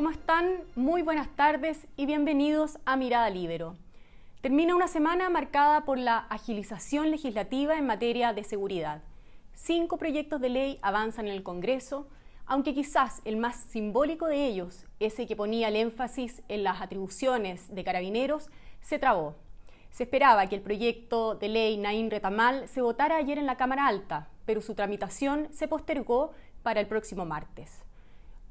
¿Cómo están? Muy buenas tardes y bienvenidos a Mirada Libero. Termina una semana marcada por la agilización legislativa en materia de seguridad. Cinco proyectos de ley avanzan en el Congreso, aunque quizás el más simbólico de ellos, ese que ponía el énfasis en las atribuciones de carabineros, se trabó. Se esperaba que el proyecto de ley Naín Retamal se votara ayer en la Cámara Alta, pero su tramitación se postergó para el próximo martes.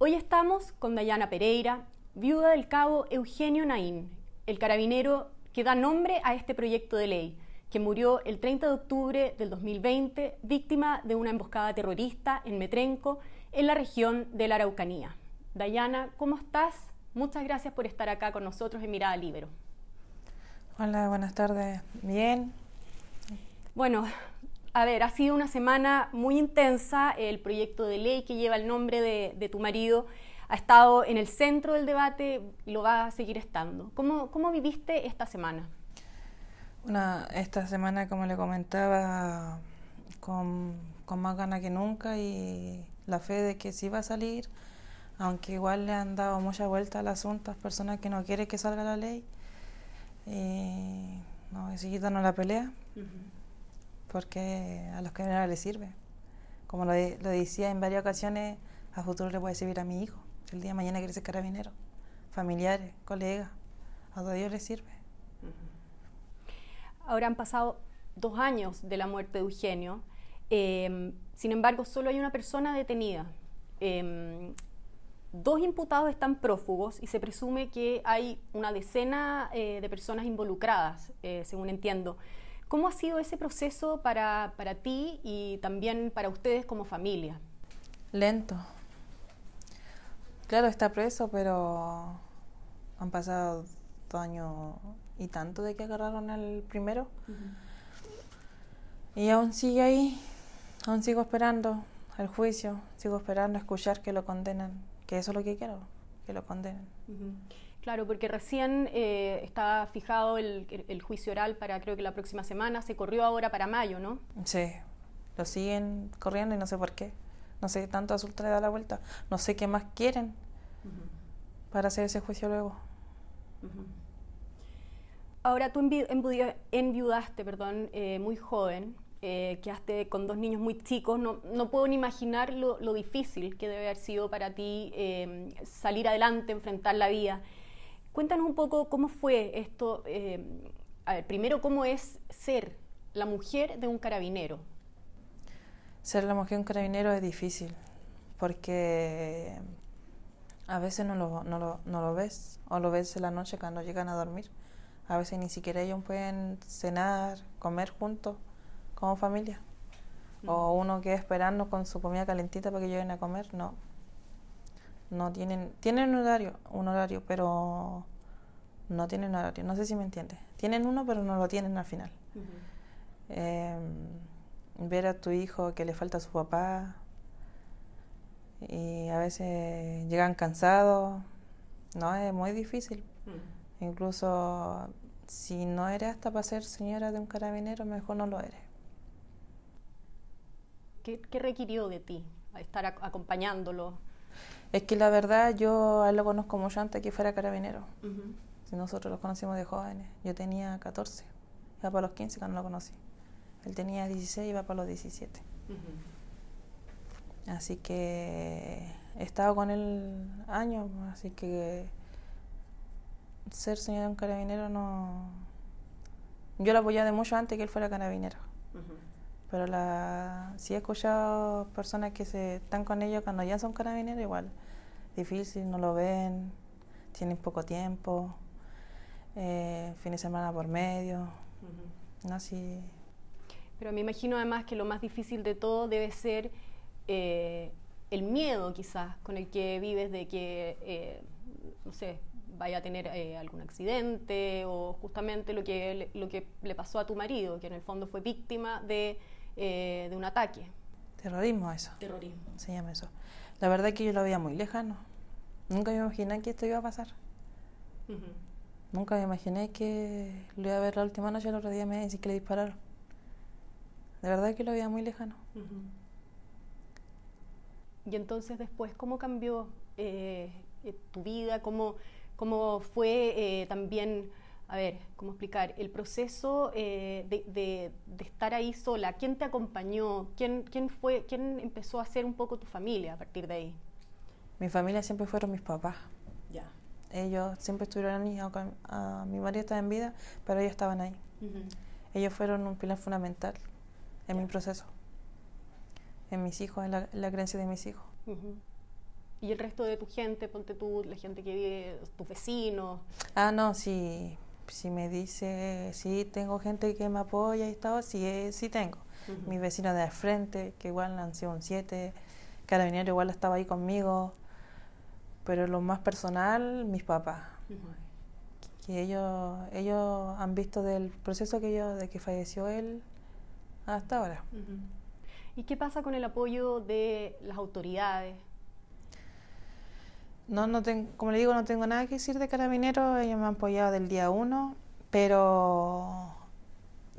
Hoy estamos con Dayana Pereira, viuda del cabo Eugenio Naín, el carabinero que da nombre a este proyecto de ley, que murió el 30 de octubre del 2020 víctima de una emboscada terrorista en Metrenco, en la región de la Araucanía. Dayana, ¿cómo estás? Muchas gracias por estar acá con nosotros en Mirada Libero. Hola, buenas tardes. Bien. Bueno, a ver, ha sido una semana muy intensa. El proyecto de ley que lleva el nombre de, tu marido ha estado en el centro del debate y lo va a seguir estando. ¿Cómo, cómo viviste esta semana? Una, esta semana, como le comentaba, con, con más ganas que nunca y la fe de que sí va a salir, aunque igual le han dado mucha vuelta al asunto a personas que no quieren que salga la ley. Y no, no la pelea, porque a los no les sirve. Como lo, decía en varias ocasiones, a futuro le puede servir a mi hijo. El día de mañana quiere ser carabinero, familiares, colegas, a todo Dios le sirve. Ahora han pasado dos años de la muerte de Eugenio. Em, sin embargo, solo hay una persona detenida. Em, dos imputados están prófugos y se presume que hay una decena eh, de personas involucradas, eh, según entiendo. ¿Cómo ha sido ese proceso para, para ti y también para ustedes como familia? Lento. Claro, está preso, pero han pasado dos años y tanto de que agarraron al primero. Y aún sigue ahí, aún sigo esperando el juicio, sigo esperando escuchar que lo condenan, que eso es lo que quiero, que lo condenen. Claro, porque recién eh, estaba fijado el, el, juicio oral para creo que la próxima semana, se corrió ahora para mayo, ¿no? Sí, lo siguen corriendo y no sé por qué. No sé, tanto Azul le da la vuelta. No sé qué más quieren para hacer ese juicio luego. Ahora tú enviudaste, perdón, eh, muy joven, eh, quedaste con dos niños muy chicos. No, no puedo ni imaginar lo, difícil que debe haber sido para ti em, salir adelante, enfrentar la vida. Cuéntanos un poco cómo fue esto. A ver, primero, ¿cómo es ser la mujer de un carabinero? Ser la mujer de un carabinero es difícil, porque a veces no lo, no lo, no lo ves, o lo ves en la noche cuando llegan a dormir a veces ni siquiera ellos pueden cenar, comer juntos como familia. O uno queda esperando con su comida calentita para que lleguen a comer, no. No tienen, tienen un horario, un horario, pero no tienen horario. No sé si me entiendes. Tienen uno, pero no lo tienen al final. Em, ver a tu hijo que le falta a su papá y a veces llegan cansados, no, es muy difícil. Incluso si no eres hasta para ser señora de un carabinero, mejor no lo eres. ¿Qué, requirió de ti estar acompañándolo? Es que la verdad yo a él lo conozco mucho antes que fuera carabinero. Si nosotros lo conocimos de jóvenes. Yo tenía 14, iba para los 15 cuando lo conocí. Él tenía 16 y iba para los 17. Así que he estado con él años, así que ser señor de un carabinero no... Yo lo apoyaba de mucho antes que él fuera carabinero. Pero la... sí he escuchado personas que se están con ellos cuando ya son carabineros, igual. Difícil, no lo ven, tienen poco tiempo, eh, fin de semana por medio. No así. Pero me imagino además que lo más difícil de todo debe ser eh, el miedo quizás con el que vives de que, eh, no sé, vaya a tener eh, algún accidente o justamente lo que, le, lo que le pasó a tu marido, que en el fondo fue víctima de, eh, de un ataque. Terrorismo eso. Terrorismo. Se llama eso. La verdad es que yo lo veía muy lejano. Nunca me imaginé que esto iba a pasar. Nunca me imaginé que lo iba a ver la última noche, el otro día me decía que le dispararon. De verdad que lo veía muy lejano. Y entonces después, ¿cómo cambió eh, eh, tu vida, cómo, cómo fue eh, también, a ver, cómo explicar, el proceso de, de, de, estar ahí sola, quién te acompañó, quién, quién fue, quién empezó a ser un poco tu familia a partir de ahí. Mi familia siempre fueron mis papás. Ya. Ellos siempre estuvieron ahí, a, mi marido estaba en vida, pero ellos estaban ahí. Ellos fueron un pilar fundamental en mi proceso, en mis hijos, en la, creencia de mis hijos. ¿Y el resto de tu gente, ponte tú, la gente que vive, tus vecinos? Ah, no, sí, si me dice, sí, tengo gente que me apoya y todo, sí, eh, sí tengo. Mis vecinos de al frente, que igual han sido un 7, Carabinero igual estaba ahí conmigo, pero lo más personal, mis papás. Que ellos, ellos han visto del proceso que yo, de que falleció él hasta ahora. ¿Y qué pasa con el apoyo de las autoridades? No, no tengo, como le digo, no tengo nada que decir de Carabineros, ellos me han apoyado del día uno, pero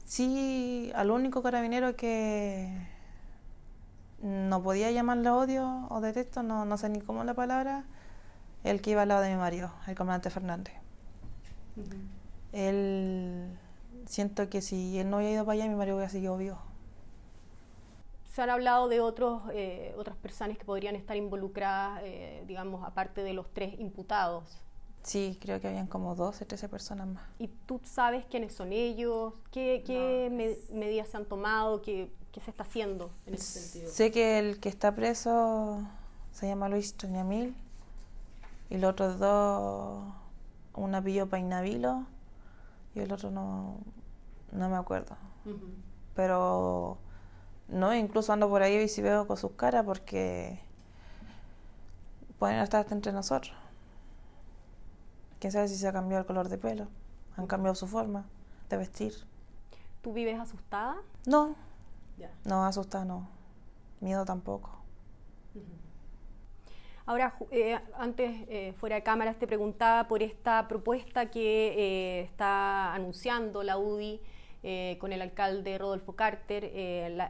sí al único carabinero que no podía llamarle odio o detesto, no, no sé ni cómo la palabra, el que iba al lado de mi marido, el comandante Fernández. Él, siento que si él no hubiera ido para allá, mi marido hubiera seguido vivo. Se han hablado de otros, eh, otras personas que podrían estar involucradas, eh, digamos, aparte de los tres imputados. Sí, creo que habían como 12, 13 personas más. ¿Y tú sabes quiénes son ellos? ¿Qué, qué medidas se han tomado? ¿Qué, ¿Qué, se está haciendo en ese sentido? Sé que el que está preso se llama Luis Trañamil y los otros dos, una pilló Painavilo y el otro no, no me acuerdo. Pero no, incluso ando por ahí y si veo con sus caras porque pueden estar entre nosotros. Quién sabe si se ha cambiado el color de pelo, han cambiado su forma de vestir. ¿Tú vives asustada? No, no, asustada no. Miedo tampoco. Ahora, eh, antes, eh, fuera de cámaras, te preguntaba por esta propuesta que eh, está anunciando la UDI con el alcalde Rodolfo Carter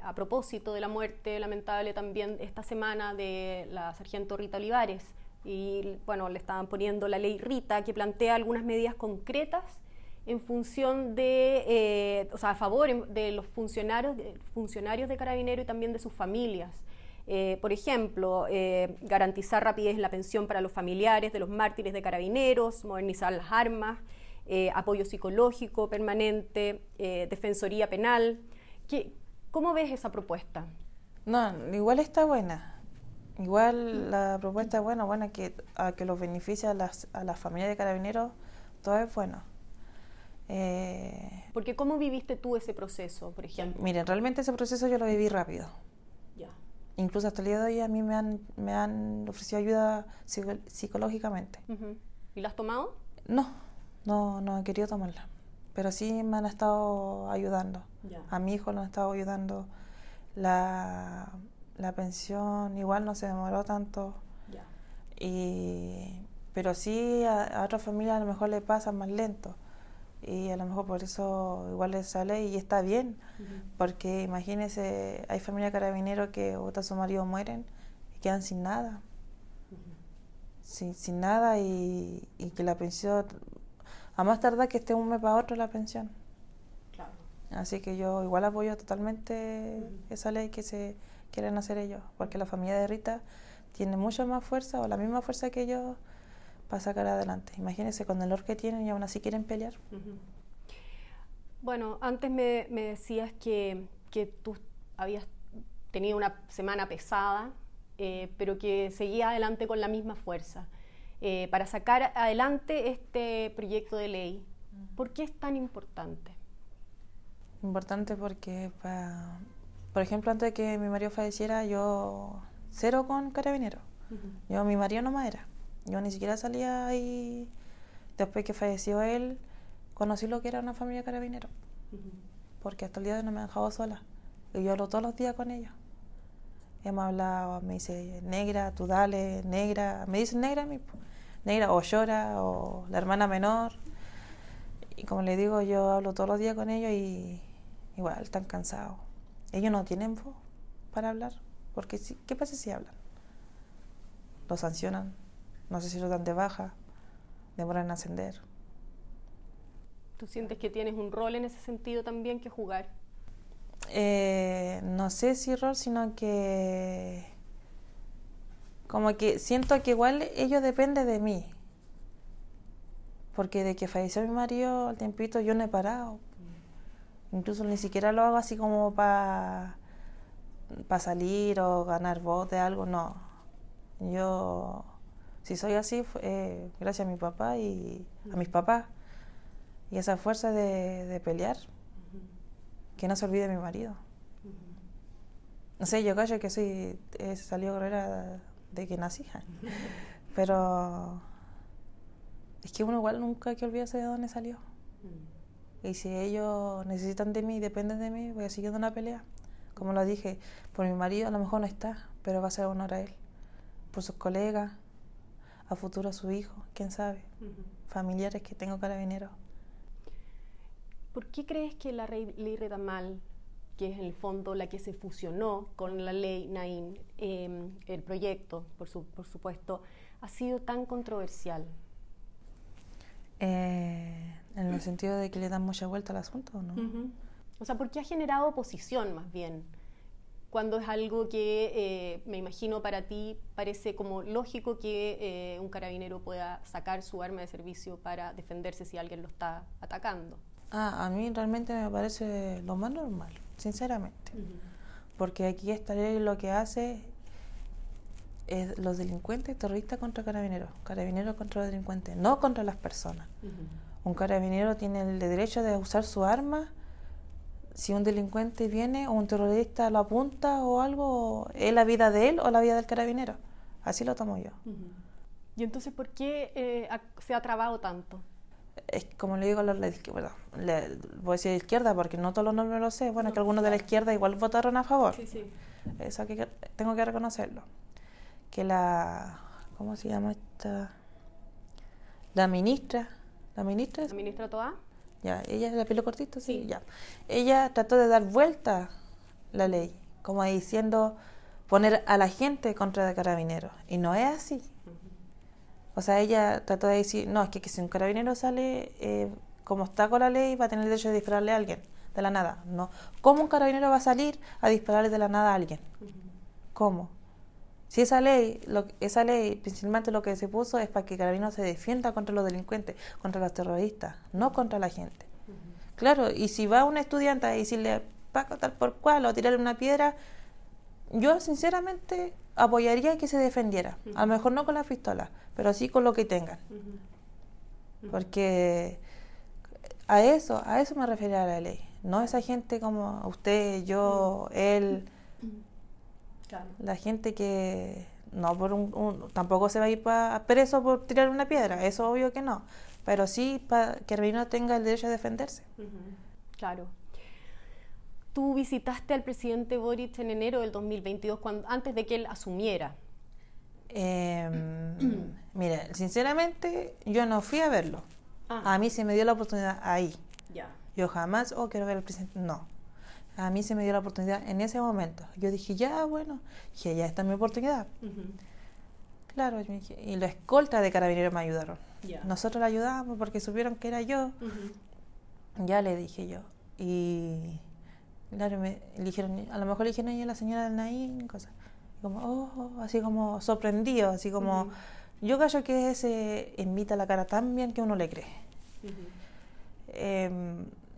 a propósito de la muerte lamentable también esta semana de la sargento Rita Olivares. Y bueno, le estaban poniendo la ley Rita que plantea algunas medidas concretas en función de, o sea, a favor de los funcionarios, funcionarios de Carabinero y también de sus familias. Eh, por ejemplo, eh, garantizar rapidez en la pensión para los familiares de los mártires de carabineros, modernizar las armas, eh, apoyo psicológico permanente, defensoría penal. ¿Qué, ¿Cómo ves esa propuesta? No, igual está buena. Igual la propuesta es buena, buena que, a que los beneficia a las, a las familias de carabineros, todo es bueno. Porque ¿cómo viviste tú ese proceso, por ejemplo? Miren, realmente ese proceso yo lo viví rápido incluso hasta el día de hoy a mí me han, me han ofrecido ayuda psicológicamente. ¿Y la has tomado? No, no, no he querido tomarla. Pero sí me han estado ayudando. A mi hijo lo han estado ayudando. La, la pensión igual no se demoró tanto. Y, pero sí a, a otras familias a lo mejor le pasa más lento y a lo mejor por eso igual le sale y está bien, porque imagínese, hay familia carabineros que a su marido mueren y quedan sin nada, sin, sin, nada y, que la pensión, a más tardar que esté un mes para otro la pensión. Así que yo igual apoyo totalmente esa ley que se quieren hacer ellos, porque la familia de Rita tiene mucha más fuerza o la misma fuerza que ellos para sacar adelante. Imagínense con el dolor que tienen y aún así quieren pelear. Bueno, antes me, decías que, que, tú habías tenido una semana pesada, eh, pero que seguía adelante con la misma fuerza. Eh, para sacar adelante este proyecto de ley, ¿por qué es tan importante? Importante porque, por ejemplo, antes de que mi marido falleciera, yo cero con carabinero. Yo, mi marido no era. Yo ni siquiera salía ahí. Después que falleció él, conocí lo que era una familia carabinero. Porque hasta el día de hoy no me han dejado sola. Y yo hablo todos los días con ellos. Hemos hablado, me dice, negra, tú dale, negra. Me dicen negra a mí. Negra, o llora, o la hermana menor. Y como le digo, yo hablo todos los días con ellos y igual están cansados. Ellos no tienen voz para hablar. Porque, ¿qué pasa si hablan? Lo sancionan No sé si lo dan de baja, demoran en ascender. ¿Tú sientes que tienes un rol en ese sentido también que jugar? Eh, no sé si rol, sino que como que siento que igual ello depende de mí. Porque de que falleció mi marido al tiempito yo no he parado. Incluso ni siquiera lo hago así como para salir o ganar voz de algo, no. Yo, si soy así, eh, gracias a mi papá y a mis papás. Y esa fuerza de, pelear, que no se olvide mi marido. No sé, yo callo que soy, he salido carrera de que nací. Pero es que uno igual nunca hay que olvidarse de dónde salió. Y si ellos necesitan de mí, dependen de mí, voy a seguir una pelea. Como lo dije, por mi marido a lo mejor no está, pero va a ser honor a él. Por sus colegas, a futuro a su hijo, quién sabe. Familiares que tengo carabineros. ¿Por qué crees que la ley Retamal, que es en el fondo la que se fusionó con la ley Nain, em, el proyecto, por, por supuesto, ha sido tan controversial? Eh, en el sentido de que le dan mucha vuelta al asunto, ¿no? O sea, ¿por qué ha generado oposición más bien? Cuando es algo que eh, me imagino para ti parece como lógico que eh, un carabinero pueda sacar su arma de servicio para defenderse si alguien lo está atacando. Ah, a mí realmente me parece lo más normal, sinceramente. Porque aquí esta ley lo que hace es los delincuentes terroristas contra carabineros, carabineros contra los delincuentes, no contra las personas. Un carabinero tiene el derecho de usar su arma si un delincuente viene o un terrorista lo apunta o algo, ¿es la vida de él o la vida del carabinero? Así lo tomo yo. ¿Y entonces por qué eh, se ha trabado tanto? Es como le digo a los de izquierda, voy a decir de izquierda porque no todos los nombres lo sé, bueno, que algunos de la izquierda igual votaron a favor. Sí, sí. Eso que tengo que reconocerlo. Que la, ¿cómo se llama esta? La ministra, la ministra. La ministra Toa. Ya, ella la pelo cortito, sí, ya. Ella trató de dar vuelta la ley, como diciendo poner a la gente contra el carabinero. Y no es así. O sea, ella trató de decir, no, es que, si un carabinero sale eh, como está con la ley, va a tener el derecho de dispararle a alguien, de la nada. No. ¿Cómo un carabinero va a salir a dispararle de la nada a alguien? ¿Cómo? Si esa ley, esa ley principalmente lo que se puso es para que Carabinero se defienda contra los delincuentes, contra los terroristas, no contra la gente. Claro, y si va un estudiante a decirle Paco tal por cual o tirarle una piedra, yo sinceramente apoyaría que se defendiera. A lo mejor no con la pistola, pero sí con lo que tengan. Porque a eso, a eso me refería la ley. No esa gente como usted, yo, él la gente que no por un, tampoco se va a ir para preso por tirar una piedra, eso obvio que no, pero sí para que el tenga el derecho a defenderse. Claro. Tú visitaste al presidente Boric en enero del 2022, cuando, antes de que él asumiera. Eh, mira, sinceramente, yo no fui a verlo. Ah. A mí se me dio la oportunidad ahí. Yo jamás, oh, quiero ver al presidente. No a mí se me dio la oportunidad en ese momento. Yo dije, ya, bueno, dije, ya está mi oportunidad. Claro, y la escolta de carabineros me ayudaron. Nosotros la ayudamos porque supieron que era yo. Ya le dije yo. Y claro, me dijeron, a lo mejor le dijeron a la señora del Naín, cosas. Como, oh, así como sorprendido, así como, yo creo que ese invita la cara tan bien que uno le cree.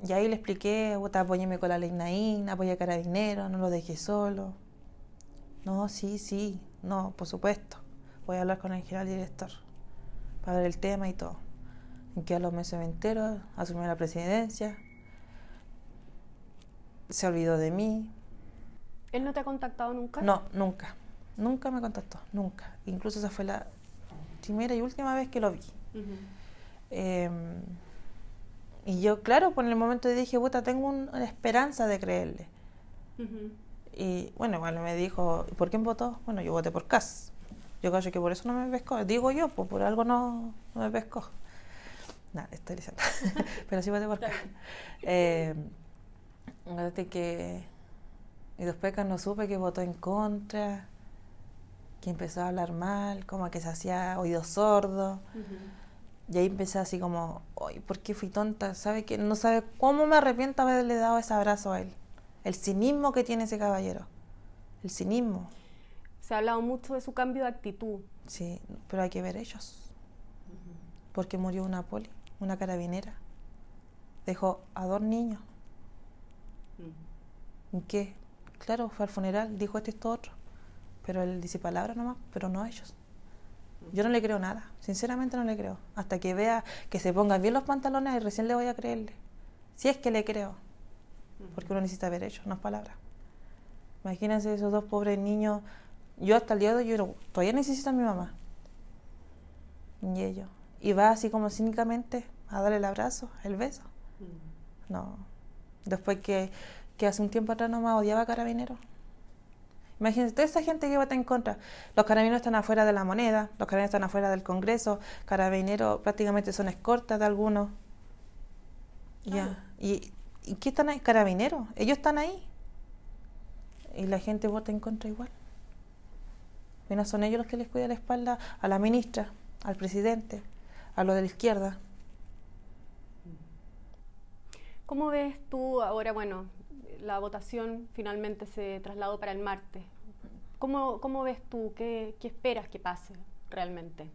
Y ahí le expliqué, apóyeme con la ley Naín, apoya a Carabineros, no lo dejé solo. No, sí, sí, no, por supuesto. Voy a hablar con el general director para ver el tema y todo. Y que a los meses enteros asumió la presidencia, se olvidó de mí. ¿Él no te ha contactado nunca? No, nunca. Nunca me contactó, nunca. Incluso esa fue la primera y última vez que lo vi. Y yo, claro, por el momento dije, puta, tengo una esperanza de creerle. Y bueno, igual me dijo, ¿por quién votó? Bueno, yo voté por CAS. Yo creo que por eso no me pescó. Digo yo, pues por algo no, no me pescó. Nada, estoy diciendo. Pero sí voté por CAS. Eh, que. Y después no supe que votó en contra. que empezó a hablar mal, como que se hacía oído sordo. Y ahí empecé así como, Ay, ¿por qué fui tonta? ¿Sabe que no sabe cómo me arrepiento haberle dado ese abrazo a él? El cinismo que tiene ese caballero. El cinismo. Se ha hablado mucho de su cambio de actitud. Sí, pero hay que ver ellos. Porque murió una poli, una carabinera. Dejó a dos niños. ¿Y qué? Claro, fue al funeral, dijo este esto otro. Pero él dice palabras nomás, pero no a ellos. Yo no le creo nada, sinceramente no le creo. Hasta que vea que se pongan bien los pantalones y recién le voy a creerle. Si es que le creo. Porque uno necesita ver ellos, no es palabras. Imagínense esos dos pobres niños. Yo hasta el día de hoy yo todavía necesito a mi mamá. Y ellos. Y va así como cínicamente a darle el abrazo, el beso. No. Después que, que hace un tiempo atrás nomás odiaba a Carabineros. Imagínense, toda esa gente que vota en contra. Los carabineros están afuera de la moneda, los carabineros están afuera del Congreso, carabineros prácticamente son escortas de algunos. Ya. ¿Y, ¿Y qué están ahí? Carabineros. Ellos están ahí. Y la gente vota en contra igual. Bueno, son ellos los que les cuidan la espalda a la ministra, al presidente, a los de la izquierda. ¿Cómo ves tú ahora, bueno, la votación finalmente se trasladó para el martes? ¿Cómo, cómo ves tú? ¿Qué, ¿Qué esperas que pase realmente?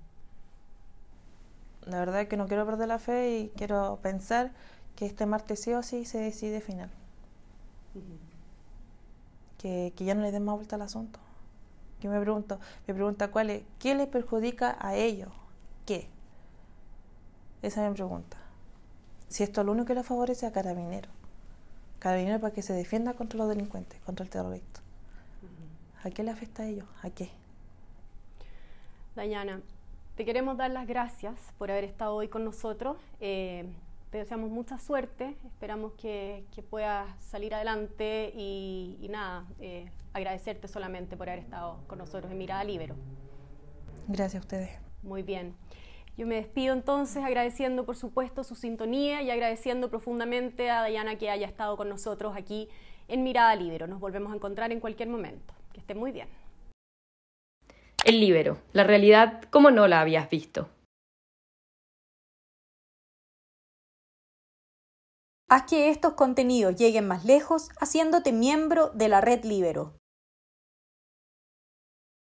La verdad es que no quiero perder la fe y quiero pensar que este martes sí o sí se decide final. que, que, ya no le den más vuelta al asunto. Yo me pregunto, me pregunta cuál es, ¿qué le perjudica a ellos? ¿Qué? Esa es mi pregunta. Si esto es lo único que le favorece a Carabineros. Carabineros para que se defienda contra los delincuentes, contra el terrorista. ¿A qué le afecta a ellos? ¿A qué? Dayana, te queremos dar las gracias por haber estado hoy con nosotros. Eh, te deseamos mucha suerte, esperamos que, que puedas salir adelante y, y nada, eh, agradecerte solamente por haber estado con nosotros en Mirada Libero. Gracias a ustedes. Muy bien. Yo me despido entonces agradeciendo por supuesto su sintonía y agradeciendo profundamente a Dayana que haya estado con nosotros aquí en Mirada Libero. Nos volvemos a encontrar en cualquier momento. Que esté muy bien. El Libero, la realidad como no la habías visto. Haz que estos contenidos lleguen más lejos haciéndote miembro de la red Libero.